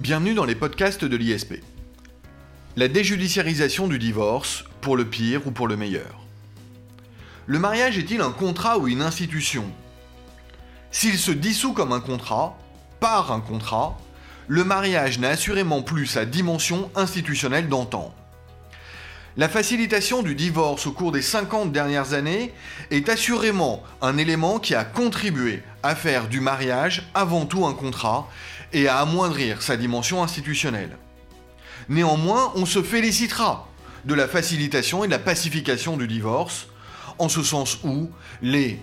Bienvenue dans les podcasts de l'ISP. La déjudiciarisation du divorce, pour le pire ou pour le meilleur. Le mariage est-il un contrat ou une institution? S'il se dissout comme un contrat, par un contrat, le mariage n'a assurément plus sa dimension institutionnelle d'antan. La facilitation du divorce au cours des 50 dernières années est assurément un élément qui a contribué à faire du mariage avant tout un contrat et à amoindrir sa dimension institutionnelle. Néanmoins, on se félicitera de la facilitation et de la pacification du divorce, en ce sens où les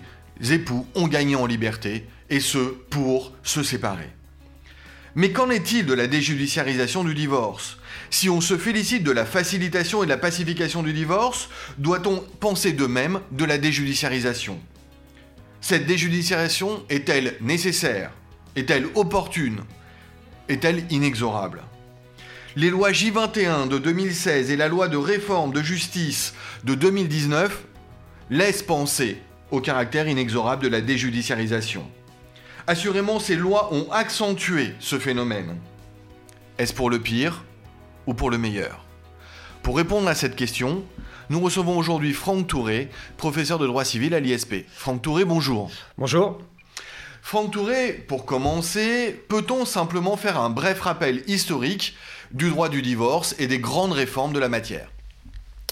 époux ont gagné en liberté, et ce pour se séparer. Mais qu'en est-il de la déjudiciarisation du divorce? Si on se félicite de la facilitation et de la pacification du divorce, doit-on penser de même de la déjudiciarisation? Cette déjudiciarisation est-elle nécessaire? Est-elle opportune est-elle inexorable? Les lois J21 de 2016 et la loi de réforme de justice de 2019 laissent penser au caractère inexorable de la déjudiciarisation. Assurément, ces lois ont accentué ce phénomène. Est-ce pour le pire ou pour le meilleur? Pour répondre à cette question, nous recevons aujourd'hui Franck Touré, professeur de droit civil à l'ISP. Franck Touré, bonjour. Bonjour. Franck Touré, pour commencer, peut-on simplement faire un bref rappel historique du droit du divorce et des grandes réformes de la matière?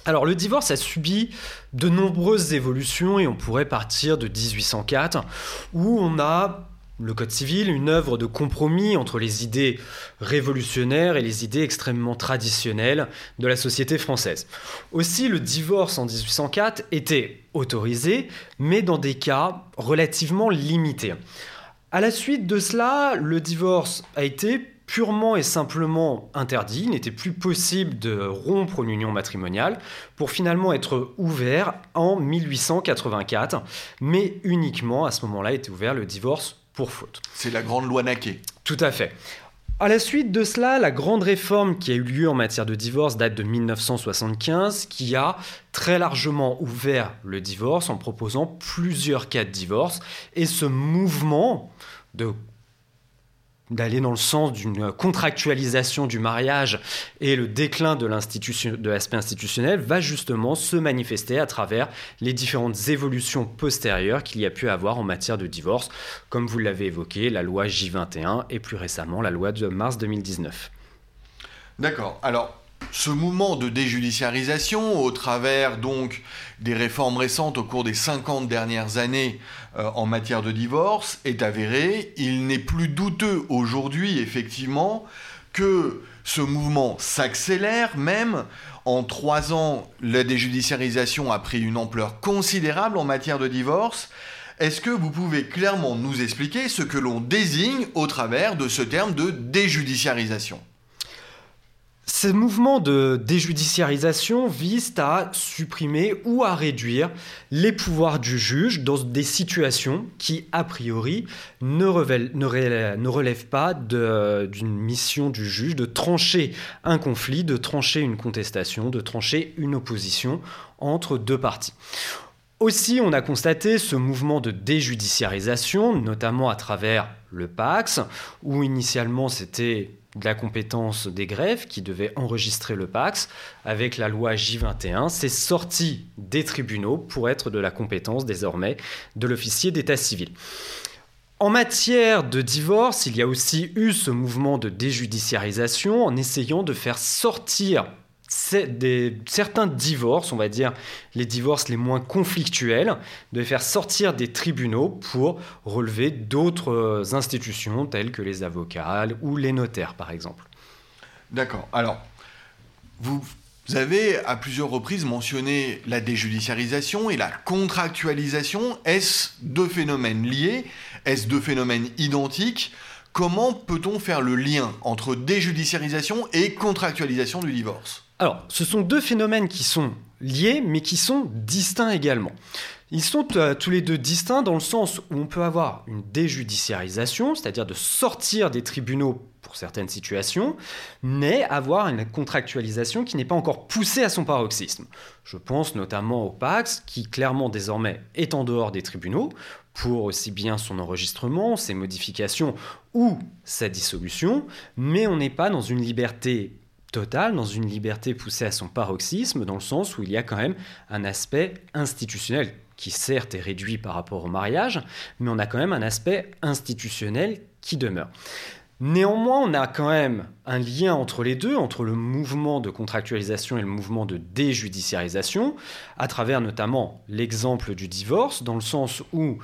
Alors le divorce a subi de nombreuses évolutions et on pourrait partir de 1804 où on a le Code civil, une œuvre de compromis entre les idées révolutionnaires et les idées extrêmement traditionnelles de la société française. Aussi, le divorce en 1804 était autorisé, mais dans des cas relativement limités. À la suite de cela, le divorce a été purement et simplement interdit, il n'était plus possible de rompre une union matrimoniale pour finalement être ouvert en 1884, mais uniquement à ce moment-là était ouvert le divorce pour faute. C'est la grande loi Naquet. Tout à fait. À la suite de cela, la grande réforme qui a eu lieu en matière de divorce date de 1975, qui a très largement ouvert le divorce en proposant plusieurs cas de divorce. Et ce mouvement de d'aller dans le sens d'une contractualisation du mariage et le déclin de l'aspect institutionnel va justement se manifester à travers les différentes évolutions postérieures qu'il y a pu avoir en matière de divorce, comme vous l'avez évoqué, la loi J21 et plus récemment la loi de mars 2019. D'accord. Alors, ce mouvement de déjudiciarisation, au travers donc des réformes récentes au cours des 50 dernières années euh, en matière de divorce, est avéré. Il n'est plus douteux aujourd'hui, effectivement, que ce mouvement s'accélère même. En trois ans, la déjudiciarisation a pris une ampleur considérable en matière de divorce. Est-ce que vous pouvez clairement nous expliquer ce que l'on désigne au travers de ce terme de déjudiciarisation? Ce mouvement de déjudiciarisation vise à supprimer ou à réduire les pouvoirs du juge dans des situations qui, a priori, ne, relèvent, pas d'une mission du juge de trancher un conflit, de trancher une contestation, de trancher une opposition entre deux parties. Aussi, on a constaté ce mouvement de déjudiciarisation, notamment à travers le PAX, où initialement c'était de la compétence des greffes qui devait enregistrer le PAX avec la loi J21. C'est sorti des tribunaux pour être de la compétence désormais de l'officier d'état civil. En matière de divorce, il y a aussi eu ce mouvement de déjudiciarisation en essayant de faire sortir certains divorces, on va dire les divorces les moins conflictuels, de faire sortir des tribunaux pour relever d'autres euh, institutions telles que les avocats ou les notaires par exemple. D'accord. Alors, vous avez à plusieurs reprises mentionné la déjudiciarisation et la contractualisation. Est-ce deux phénomènes liés? Est-ce deux phénomènes identiques? Comment peut-on faire le lien entre déjudiciarisation et contractualisation du divorce? Alors, ce sont deux phénomènes qui sont liés, mais qui sont distincts également. Ils sont euh, tous les deux distincts dans le sens où on peut avoir une déjudiciarisation, c'est-à-dire de sortir des tribunaux pour certaines situations, mais avoir une contractualisation qui n'est pas encore poussée à son paroxysme. Je pense notamment au Pax, qui clairement désormais est en dehors des tribunaux, pour aussi bien son enregistrement, ses modifications ou sa dissolution, mais on n'est pas dans une liberté totale, dans une liberté poussée à son paroxysme, dans le sens où il y a quand même un aspect institutionnel qui certes est réduit par rapport au mariage, mais on a quand même un aspect institutionnel qui demeure. Néanmoins, on a quand même un lien entre les deux, entre le mouvement de contractualisation et le mouvement de déjudiciarisation, à travers notamment l'exemple du divorce, dans le sens où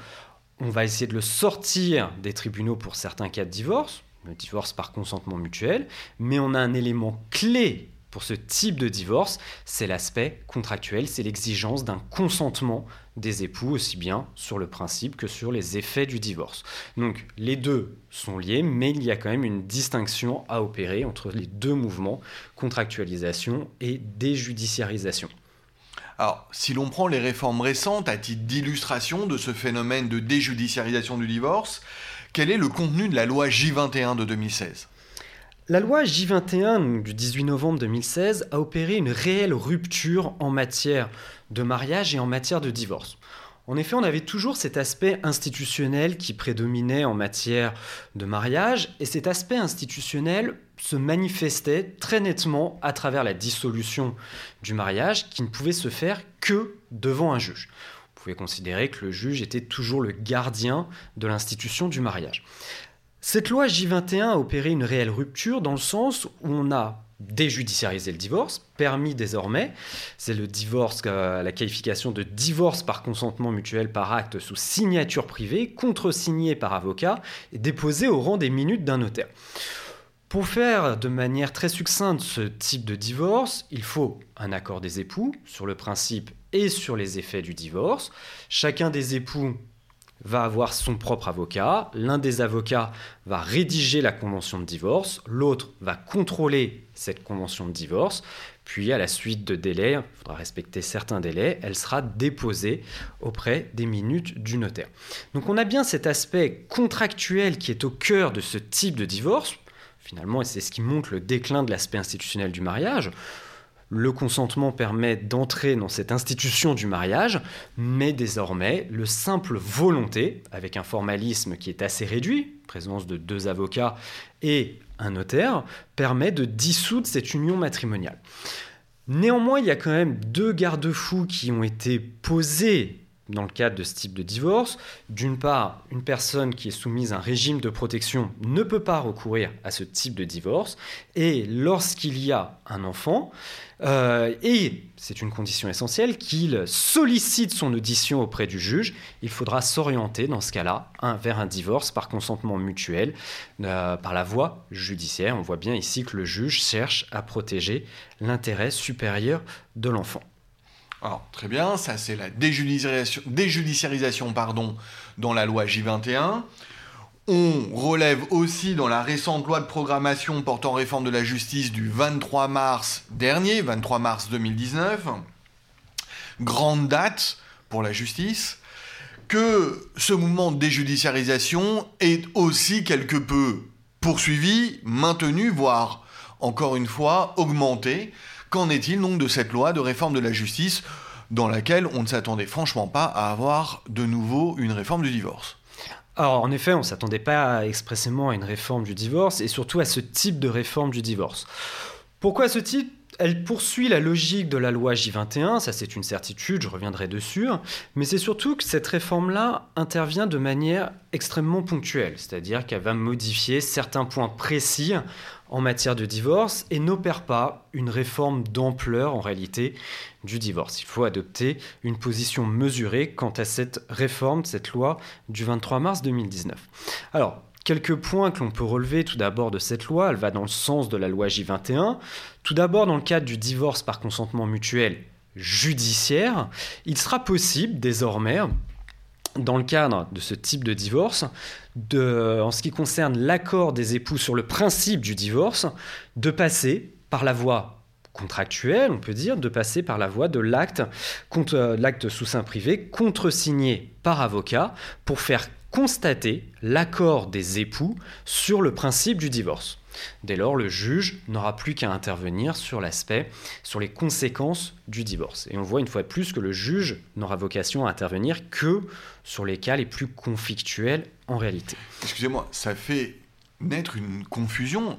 on va essayer de le sortir des tribunaux pour certains cas de divorce, le divorce par consentement mutuel, mais on a un élément clé pour ce type de divorce, c'est l'aspect contractuel, c'est l'exigence d'un consentement des époux aussi bien sur le principe que sur les effets du divorce. Donc les deux sont liés, mais il y a quand même une distinction à opérer entre les deux mouvements, contractualisation et déjudiciarisation. Alors, si l'on prend les réformes récentes à titre d'illustration de ce phénomène de déjudiciarisation du divorce, quel est le contenu de la loi J21 de 2016 la loi J21 du 18 novembre 2016 a opéré une réelle rupture en matière de mariage et en matière de divorce. En effet, on avait toujours cet aspect institutionnel qui prédominait en matière de mariage, et cet aspect institutionnel se manifestait très nettement à travers la dissolution du mariage qui ne pouvait se faire que devant un juge. On pouvait considérer que le juge était toujours le gardien de l'institution du mariage. Cette loi J21 a opéré une réelle rupture dans le sens où on a déjudiciarisé le divorce, permis désormais, c'est le divorce, euh, la qualification de divorce par consentement mutuel par acte sous signature privée, contresigné par avocat et déposé au rang des minutes d'un notaire. Pour faire de manière très succincte ce type de divorce, il faut un accord des époux sur le principe et sur les effets du divorce. Chacun des époux va avoir son propre avocat, l'un des avocats va rédiger la convention de divorce, l'autre va contrôler cette convention de divorce, puis à la suite de délais, il faudra respecter certains délais, elle sera déposée auprès des minutes du notaire. Donc on a bien cet aspect contractuel qui est au cœur de ce type de divorce, finalement, et c'est ce qui montre le déclin de l'aspect institutionnel du mariage. Le consentement permet d'entrer dans cette institution du mariage, mais désormais, le simple volonté, avec un formalisme qui est assez réduit, présence de deux avocats et un notaire, permet de dissoudre cette union matrimoniale. Néanmoins, il y a quand même deux garde-fous qui ont été posés dans le cadre de ce type de divorce. D'une part, une personne qui est soumise à un régime de protection ne peut pas recourir à ce type de divorce. Et lorsqu'il y a un enfant, euh, et c'est une condition essentielle, qu'il sollicite son audition auprès du juge, il faudra s'orienter dans ce cas-là vers un divorce par consentement mutuel, euh, par la voie judiciaire. On voit bien ici que le juge cherche à protéger l'intérêt supérieur de l'enfant. Alors, très bien, ça c'est la déjudiciarisation, pardon, dans la loi J21. On relève aussi dans la récente loi de programmation portant réforme de la justice du 23 mars dernier, 23 mars 2019, grande date pour la justice, que ce mouvement de déjudiciarisation est aussi quelque peu poursuivi, maintenu, voire encore une fois augmenté Qu'en est-il donc de cette loi de réforme de la justice dans laquelle on ne s'attendait franchement pas à avoir de nouveau une réforme du divorce? Alors en effet, on ne s'attendait pas expressément à une réforme du divorce et surtout à ce type de réforme du divorce. Pourquoi ce type? Elle poursuit la logique de la loi J21, ça c'est une certitude, je reviendrai dessus, mais c'est surtout que cette réforme-là intervient de manière extrêmement ponctuelle, c'est-à-dire qu'elle va modifier certains points précis en matière de divorce et n'opère pas une réforme d'ampleur en réalité du divorce. Il faut adopter une position mesurée quant à cette réforme, cette loi du 23 mars 2019. Alors, quelques points que l'on peut relever tout d'abord de cette loi, elle va dans le sens de la loi J21. Tout d'abord, dans le cadre du divorce par consentement mutuel judiciaire, il sera possible désormais dans le cadre de ce type de divorce, en ce qui concerne l'accord des époux sur le principe du divorce, de passer par la voie contractuelle, on peut dire, de passer par la voie de l'acte, euh, l'acte sous sein privé, contresigné par avocat, pour faire constater l'accord des époux sur le principe du divorce. Dès lors, le juge n'aura plus qu'à intervenir sur l'aspect, sur les conséquences du divorce. Et on voit une fois de plus que le juge n'aura vocation à intervenir que sur les cas les plus conflictuels en réalité. Excusez-moi, ça fait naître une confusion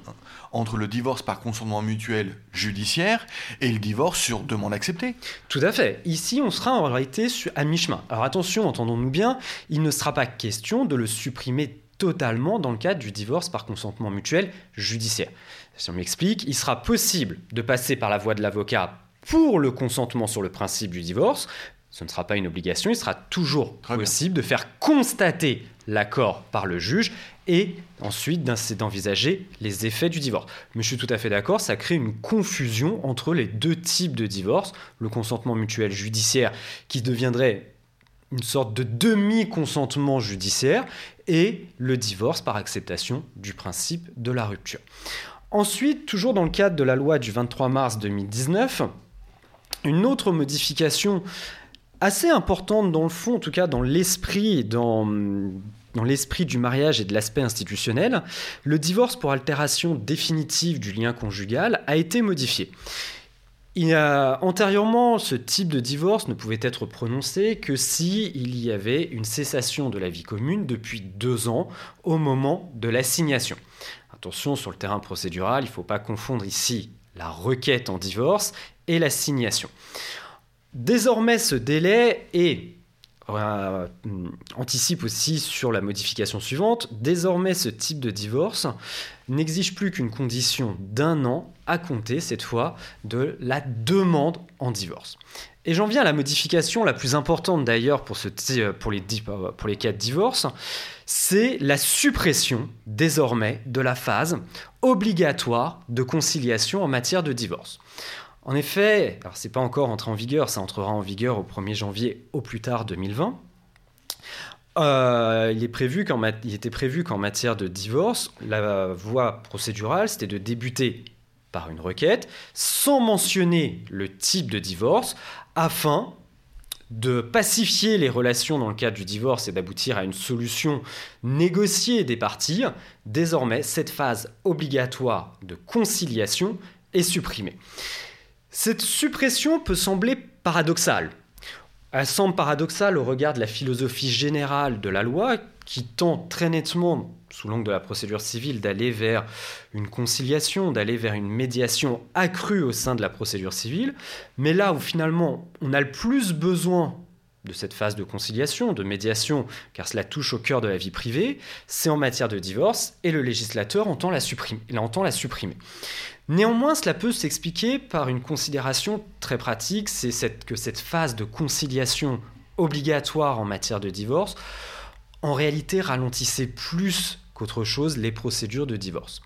entre le divorce par consentement mutuel judiciaire et le divorce sur demande acceptée. Tout à fait. Ici, on sera en réalité à mi-chemin. Alors attention, entendons-nous bien, il ne sera pas question de le supprimer totalement dans le cadre du divorce par consentement mutuel judiciaire. Si on m'explique, il sera possible de passer par la voie de l'avocat pour le consentement sur le principe du divorce. Ce ne sera pas une obligation, il sera toujours possible de faire constater l'accord par le juge et ensuite d'envisager les effets du divorce. Mais je suis tout à fait d'accord, ça crée une confusion entre les deux types de divorce, le consentement mutuel judiciaire qui deviendrait une sorte de demi-consentement judiciaire et le divorce par acceptation du principe de la rupture. Ensuite, toujours dans le cadre de la loi du 23 mars 2019, une autre modification assez importante dans le fond, en tout cas dans l'esprit, dans, dans l'esprit du mariage et de l'aspect institutionnel, le divorce pour altération définitive du lien conjugal a été modifié. Antérieurement, ce type de divorce ne pouvait être prononcé que si il y avait une cessation de la vie commune depuis deux ans au moment de l'assignation. Attention, sur le terrain procédural, il ne faut pas confondre ici la requête en divorce et l'assignation. Désormais, ce délai est euh, anticipe aussi sur la modification suivante. Désormais, ce type de divorce n'exige plus qu'une condition d'un an à compter, cette fois, de la demande en divorce. Et j'en viens à la modification la plus importante d'ailleurs pour, pour, les, pour les cas de divorce, c'est la suppression désormais de la phase obligatoire de conciliation en matière de divorce. En effet, alors c'est pas encore entré en vigueur, ça entrera en vigueur au 1er janvier au plus tard 2020. Euh, il, il était prévu qu'en matière de divorce, la voie procédurale, c'était de débuter par une requête sans mentionner le type de divorce afin de pacifier les relations dans le cadre du divorce et d'aboutir à une solution négociée des parties, désormais cette phase obligatoire de conciliation est supprimée. Cette suppression peut sembler paradoxale. Elle semble paradoxale au regard de la philosophie générale de la loi qui tend très nettement, sous l'angle de la procédure civile, d'aller vers une conciliation, d'aller vers une médiation accrue au sein de la procédure civile. Mais là où finalement on a le plus besoin de cette phase de conciliation, de médiation, car cela touche au cœur de la vie privée, c'est en matière de divorce et le législateur entend la supprimer. Néanmoins, cela peut s'expliquer par une considération très pratique, c'est que cette phase de conciliation obligatoire en matière de divorce, en réalité ralentissait plus qu'autre chose les procédures de divorce.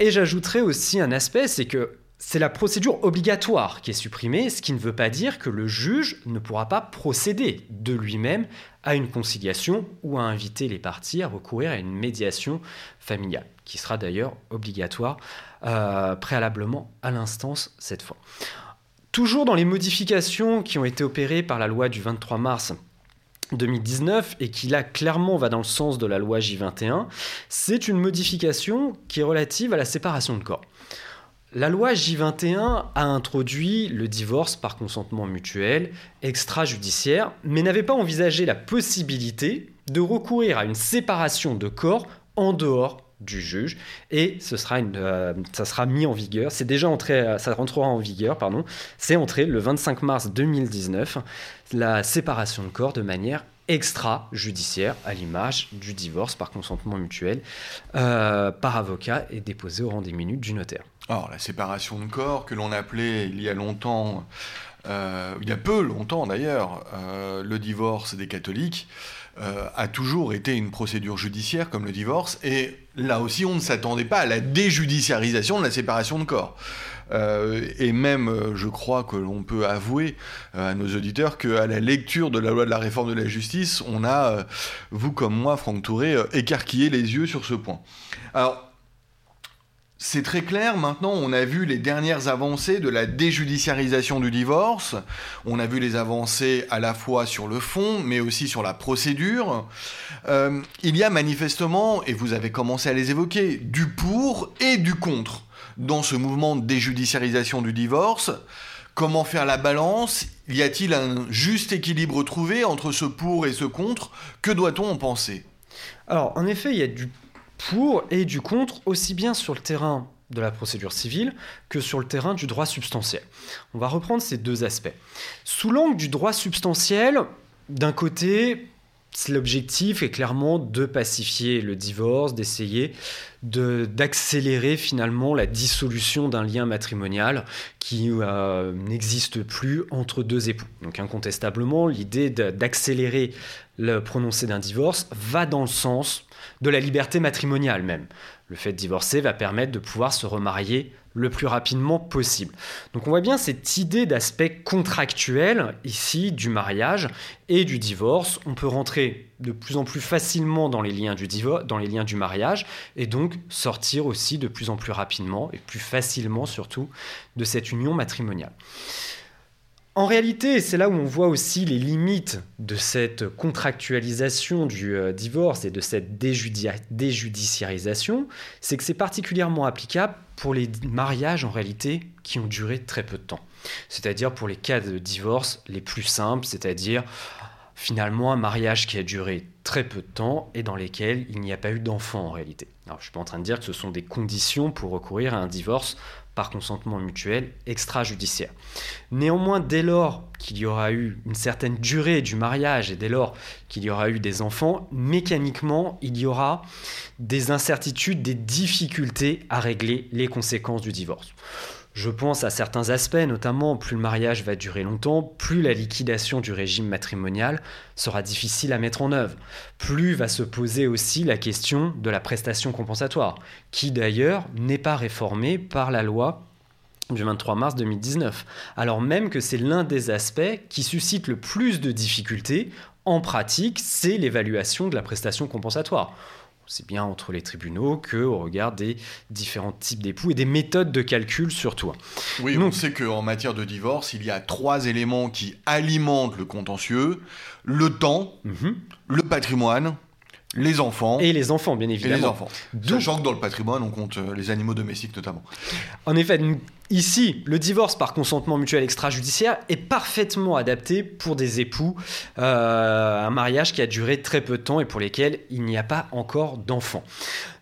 Et j'ajouterais aussi un aspect, c'est que c'est la procédure obligatoire qui est supprimée, ce qui ne veut pas dire que le juge ne pourra pas procéder de lui-même à une conciliation ou à inviter les parties à recourir à une médiation familiale, qui sera d'ailleurs obligatoire euh, préalablement à l'instance cette fois. Toujours dans les modifications qui ont été opérées par la loi du 23 mars 2019 et qui là clairement va dans le sens de la loi J21, c'est une modification qui est relative à la séparation de corps. La loi J21 a introduit le divorce par consentement mutuel extrajudiciaire, mais n'avait pas envisagé la possibilité de recourir à une séparation de corps en dehors du juge et ce sera euh, ça sera mis en vigueur. C'est déjà entré, euh, ça rentrera en vigueur, pardon. C'est entré le 25 mars 2019 la séparation de corps de manière extrajudiciaire à l'image du divorce par consentement mutuel euh, par avocat et déposé au rang des minutes du notaire. Alors, la séparation de corps, que l'on appelait il y a longtemps, euh, il y a peu longtemps d'ailleurs, euh, le divorce des catholiques, euh, a toujours été une procédure judiciaire comme le divorce, et là aussi on ne s'attendait pas à la déjudiciarisation de la séparation de corps. et même, je crois que l'on peut avouer à nos auditeurs qu'à la lecture de la loi de la réforme de la justice, on a, vous comme moi, Franck Touré, écarquillé les yeux sur ce point. Alors, c'est très clair, maintenant on a vu les dernières avancées de la déjudiciarisation du divorce, on a vu les avancées à la fois sur le fond, mais aussi sur la procédure. Euh, il y a manifestement, et vous avez commencé à les évoquer, du pour et du contre dans ce mouvement de déjudiciarisation du divorce. Comment faire la balance? Y a-t-il un juste équilibre trouvé entre ce pour et ce contre? Que doit-on en penser? Alors, en effet, il y a du pour et du contre, aussi bien sur le terrain de la procédure civile que sur le terrain du droit substantiel. On va reprendre ces deux aspects. Sous l'angle du droit substantiel, d'un côté, l'objectif est clairement de pacifier le divorce, d'essayer d'accélérer finalement la dissolution d'un lien matrimonial qui euh, n'existe plus entre deux époux. Donc incontestablement, l'idée d'accélérer le prononcé d'un divorce va dans le sens de la liberté matrimoniale même. Le fait de divorcer va permettre de pouvoir se remarier le plus rapidement possible. Donc on voit bien cette idée d'aspect contractuel ici du mariage et du divorce. On peut rentrer de plus en plus facilement dans les liens du dans les liens du mariage et donc sortir aussi de plus en plus rapidement et plus facilement surtout de cette union matrimoniale. En réalité, c'est là où on voit aussi les limites de cette contractualisation du euh, divorce et de cette déjudiciarisation, c'est que c'est particulièrement applicable pour les mariages en réalité qui ont duré très peu de temps. C'est-à-dire pour les cas de divorce les plus simples, c'est-à-dire finalement un mariage qui a duré très peu de temps et dans lesquels il n'y a pas eu d'enfant en réalité. Alors je suis pas en train de dire que ce sont des conditions pour recourir à un divorce par consentement mutuel extrajudiciaire. Néanmoins, dès lors qu'il y aura eu une certaine durée du mariage et dès lors qu'il y aura eu des enfants, mécaniquement, il y aura des incertitudes, des difficultés à régler les conséquences du divorce. Je pense à certains aspects, notamment plus le mariage va durer longtemps, plus la liquidation du régime matrimonial sera difficile à mettre en œuvre. Plus va se poser aussi la question de la prestation compensatoire, qui d'ailleurs n'est pas réformée par la loi du 23 mars 2019, alors même que c'est l'un des aspects qui suscite le plus de difficultés en pratique, c'est l'évaluation de la prestation compensatoire c'est bien entre les tribunaux que au regard des différents types d'époux et des méthodes de calcul surtout. Oui, on sait qu'en matière de divorce, il y a trois éléments qui alimentent le contentieux le temps, mhm. le patrimoine les enfants. Et les enfants, bien évidemment. Et les enfants. Sachant que dans le patrimoine, on compte euh, les animaux domestiques notamment. En effet, ici, le divorce par consentement mutuel extrajudiciaire est parfaitement adapté pour des époux, euh, un mariage qui a duré très peu de temps et pour lesquels il n'y a pas encore d'enfants.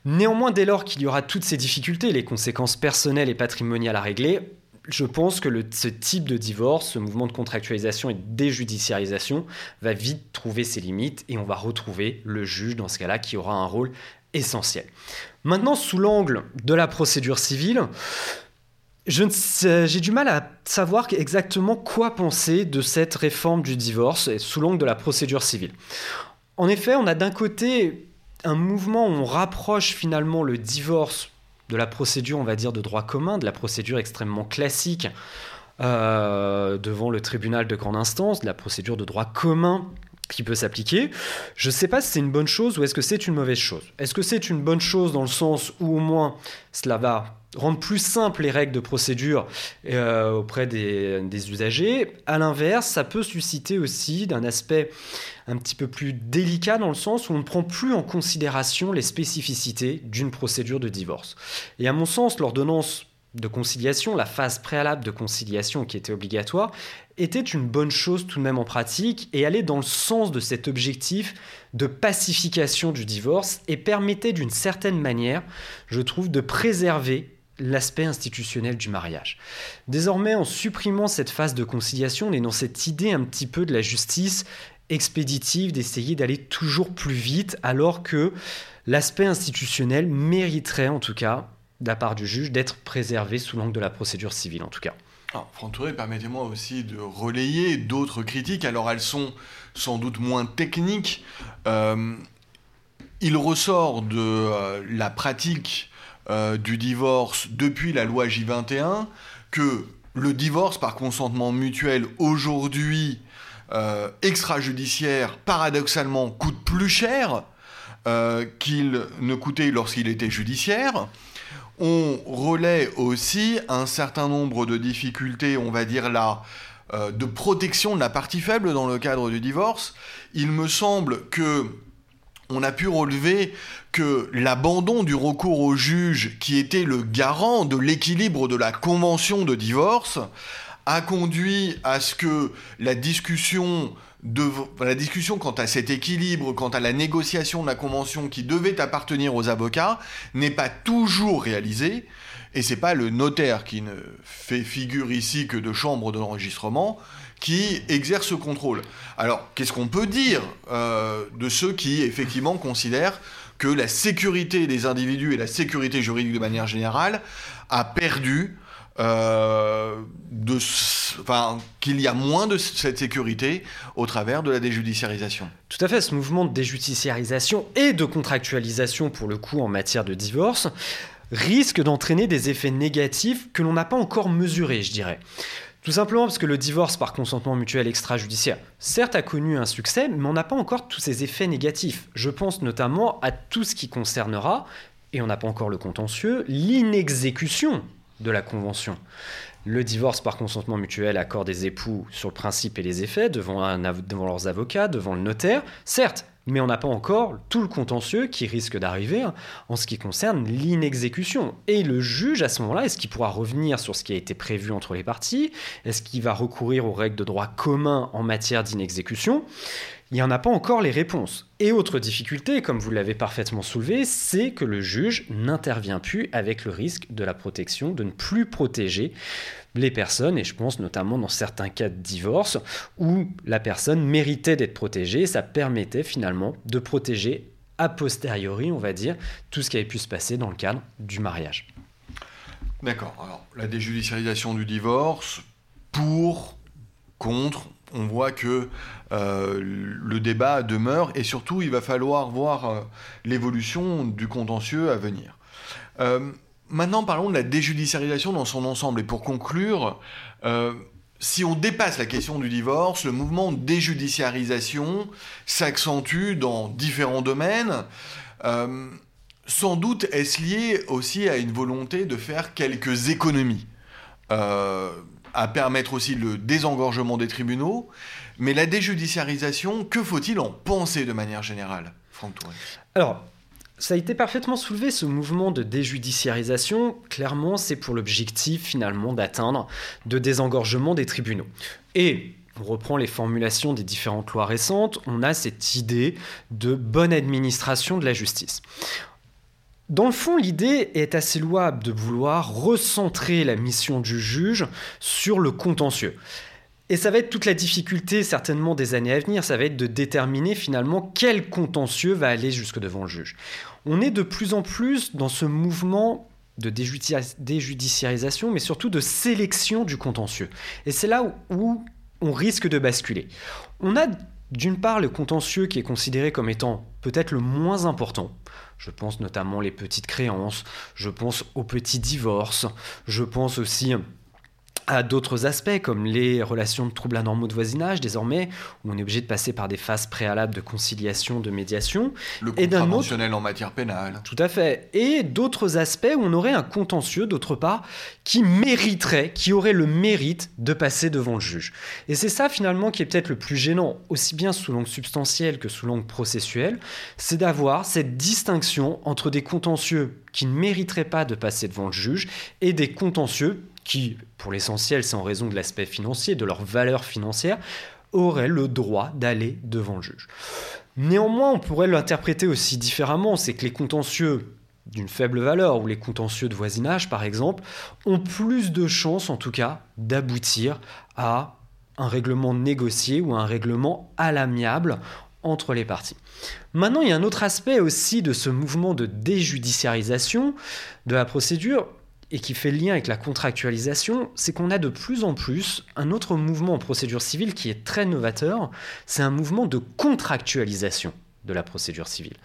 Néanmoins, dès lors qu'il y aura toutes ces difficultés, les conséquences personnelles et patrimoniales à régler, je pense que ce type de divorce, ce mouvement de contractualisation et de déjudiciarisation va vite trouver ses limites et on va retrouver le juge dans ce cas-là qui aura un rôle essentiel. Maintenant, sous l'angle de la procédure civile, j'ai du mal à savoir exactement quoi penser de cette réforme du divorce sous l'angle de la procédure civile. En effet, on a d'un côté un mouvement où on rapproche finalement le divorce de la procédure, on va dire, de droit commun, de la procédure extrêmement classique euh, devant le tribunal de grande instance, de la procédure de droit commun qui peut s'appliquer. Je ne sais pas si c'est une bonne chose ou est-ce que c'est une mauvaise chose. Est-ce que c'est une bonne chose dans le sens où au moins cela va rendre plus simples les règles de procédure euh, auprès des, des, usagers? À l'inverse, ça peut susciter aussi d'un aspect un petit peu plus délicat dans le sens où on ne prend plus en considération les spécificités d'une procédure de divorce. Et à mon sens, l'ordonnance de conciliation, la phase préalable de conciliation qui était obligatoire, était une bonne chose tout de même en pratique et allait dans le sens de cet objectif de pacification du divorce et permettait d'une certaine manière, je trouve, de préserver l'aspect institutionnel du mariage. Désormais, en supprimant cette phase de conciliation, on est dans cette idée un petit peu de la justice expéditive, d'essayer d'aller toujours plus vite, alors que l'aspect institutionnel mériterait en tout cas, de la part du juge, d'être préservé sous l'angle de la procédure civile en tout cas. Alors, permettez-moi aussi de relayer d'autres critiques. Alors, elles sont sans doute moins techniques. Euh, il ressort de euh, la pratique euh, du divorce depuis la loi J21 que le divorce par consentement mutuel aujourd'hui extrajudiciaire, paradoxalement, coûte plus cher qu'il ne coûtait lorsqu'il était judiciaire. On relaie aussi un certain nombre de difficultés, on va dire là, euh, de protection de la partie faible dans le cadre du divorce. Il me semble que on a pu relever que l'abandon du recours au juge, qui était le garant de l'équilibre de la convention de divorce, a conduit à ce que la discussion la discussion quant à cet équilibre, quant à la négociation de la convention qui devait appartenir aux avocats, n'est pas toujours réalisée. Et c'est pas le notaire qui ne fait figure ici que de chambre d'enregistrement qui exerce ce contrôle. Alors, qu'est-ce qu'on peut dire euh, de ceux qui effectivement considèrent que la sécurité des individus et la sécurité juridique de manière générale a perdu euh, qu'il y a moins de cette sécurité au travers de la déjudiciarisation. Tout à fait, ce mouvement de déjudiciarisation et de contractualisation pour le coup en matière de divorce risque d'entraîner des effets négatifs que l'on n'a pas encore mesurés, je dirais. Tout simplement parce que le divorce par consentement mutuel extrajudiciaire, certes, a connu un succès, mais on n'a pas encore tous ces effets négatifs. Je pense notamment à tout ce qui concernera, et on n'a pas encore le contentieux, l'inexécution de la Convention. Le divorce par consentement mutuel accorde des époux sur le principe et les effets devant, devant leurs avocats, devant le notaire. Certes, mais on n'a pas encore tout le contentieux qui risque d'arriver en ce qui concerne l'inexécution. Et le juge, à ce moment-là, est-ce qu'il pourra revenir sur ce qui a été prévu entre les parties? Est-ce qu'il va recourir aux règles de droit commun en matière d'inexécution? Il n'y en a pas encore les réponses. Et autre difficulté, comme vous l'avez parfaitement soulevé, c'est que le juge n'intervient plus avec le risque de la protection, de ne plus protéger les personnes, et je pense notamment dans certains cas de divorce, où la personne méritait d'être protégée, ça permettait finalement de protéger a posteriori, on va dire, tout ce qui avait pu se passer dans le cadre du mariage. D'accord. Alors, la déjudiciarisation du divorce, pour, contre, on voit que euh, le débat demeure et surtout il va falloir voir euh, l'évolution du contentieux à venir. Euh, maintenant parlons de la déjudiciarisation dans son ensemble et pour conclure, si on dépasse la question du divorce, le mouvement de déjudiciarisation s'accentue dans différents domaines. sans doute est-ce lié aussi à une volonté de faire quelques économies à permettre aussi le désengorgement des tribunaux. Mais la déjudiciarisation, que faut-il en penser de manière générale, Franck Touré? Alors, ça a été parfaitement soulevé, ce mouvement de déjudiciarisation. Clairement, c'est pour l'objectif finalement d'atteindre de désengorgement des tribunaux. Et on reprend les formulations des différentes lois récentes, on a cette idée de bonne administration de la justice. Dans le fond, l'idée est assez louable de vouloir recentrer la mission du juge sur le contentieux. Et ça va être toute la difficulté certainement des années à venir, ça va être de déterminer finalement quel contentieux va aller jusque devant le juge. On est de plus en plus dans ce mouvement de déjudiciarisation, mais surtout de sélection du contentieux. Et c'est là où on risque de basculer. On a d'une part le contentieux qui est considéré comme étant peut-être le moins important, je pense notamment les petites créances, je pense aux petits divorces, je pense aussi à d'autres aspects comme les relations de troubles anormaux de voisinage désormais où on est obligé de passer par des phases préalables de conciliation, de médiation le et contraventionnel en matière pénale. Tout à fait. Et d'autres aspects où on aurait un contentieux d'autre part qui mériterait, qui aurait le mérite de passer devant le juge. Et c'est ça finalement qui est peut-être le plus gênant aussi bien sous l'angle substantiel que sous l'angle processuel, c'est d'avoir cette distinction entre des contentieux qui ne mériteraient pas de passer devant le juge et des contentieux qui, pour l'essentiel, c'est en raison de l'aspect financier, de leur valeur financière, auraient le droit d'aller devant le juge. Néanmoins, on pourrait l'interpréter aussi différemment, c'est que les contentieux d'une faible valeur ou les contentieux de voisinage, par exemple, ont plus de chances, en tout cas, d'aboutir à un règlement négocié ou un règlement à l'amiable entre les parties. Maintenant, il y a un autre aspect aussi de ce mouvement de déjudiciarisation de la procédure et qui fait lien avec la contractualisation, c'est qu'on a de plus en plus un autre mouvement en procédure civile qui est très novateur, c'est un mouvement de contractualisation de la procédure civile.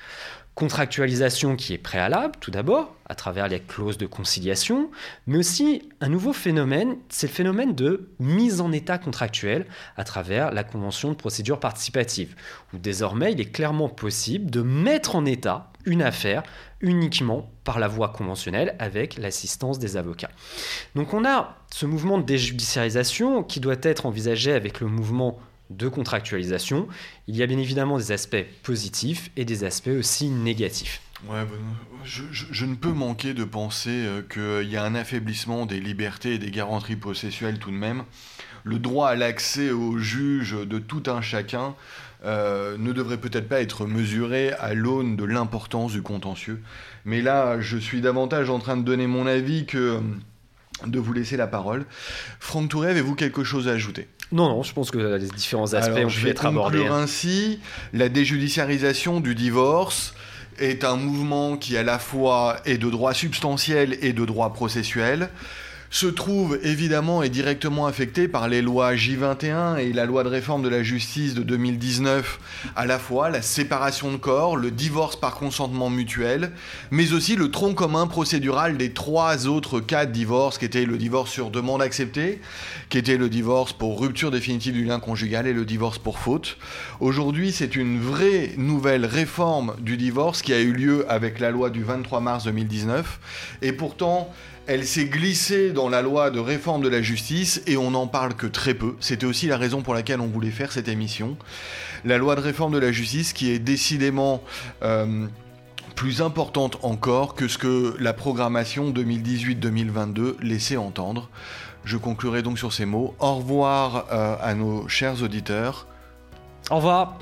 Contractualisation qui est préalable, tout d'abord, à travers les clauses de conciliation, mais aussi un nouveau phénomène, c'est le phénomène de mise en état contractuel à travers la convention de procédure participative, où désormais il est clairement possible de mettre en état une affaire uniquement par la voie conventionnelle avec l'assistance des avocats. Donc on a ce mouvement de déjudiciarisation qui doit être envisagé avec le mouvement de contractualisation. Il y a bien évidemment des aspects positifs et des aspects aussi négatifs. Ouais, je, ne peux manquer de penser euh, qu'il y a un affaiblissement des libertés et des garanties processuelles tout de même. Le droit à l'accès au juge de tout un chacun euh, ne devrait peut-être pas être mesuré à l'aune de l'importance du contentieux. Mais là, je suis davantage en train de donner mon avis que euh, de vous laisser la parole. Franck Touré, avez-vous quelque chose à ajouter? Non, non, je pense que les différents aspects ont pu être abordés. Hein. ainsi, la déjudiciarisation du divorce est un mouvement qui à la fois est de droit substantiel et de droit processuel se trouve évidemment et directement affecté par les lois J21 et la loi de réforme de la justice de 2019, à la fois la séparation de corps, le divorce par consentement mutuel, mais aussi le tronc commun procédural des trois autres cas de divorce, qui étaient le divorce sur demande acceptée, qui était le divorce pour rupture définitive du lien conjugal et le divorce pour faute. Aujourd'hui, c'est une vraie nouvelle réforme du divorce qui a eu lieu avec la loi du 23 mars 2019, et pourtant, elle s'est glissée dans la loi de réforme de la justice et on n'en parle que très peu. C'était aussi la raison pour laquelle on voulait faire cette émission. La loi de réforme de la justice qui est décidément euh, plus importante encore que ce que la programmation 2018-2022 laissait entendre. Je conclurai donc sur ces mots. Au revoir euh, à nos chers auditeurs. Au revoir.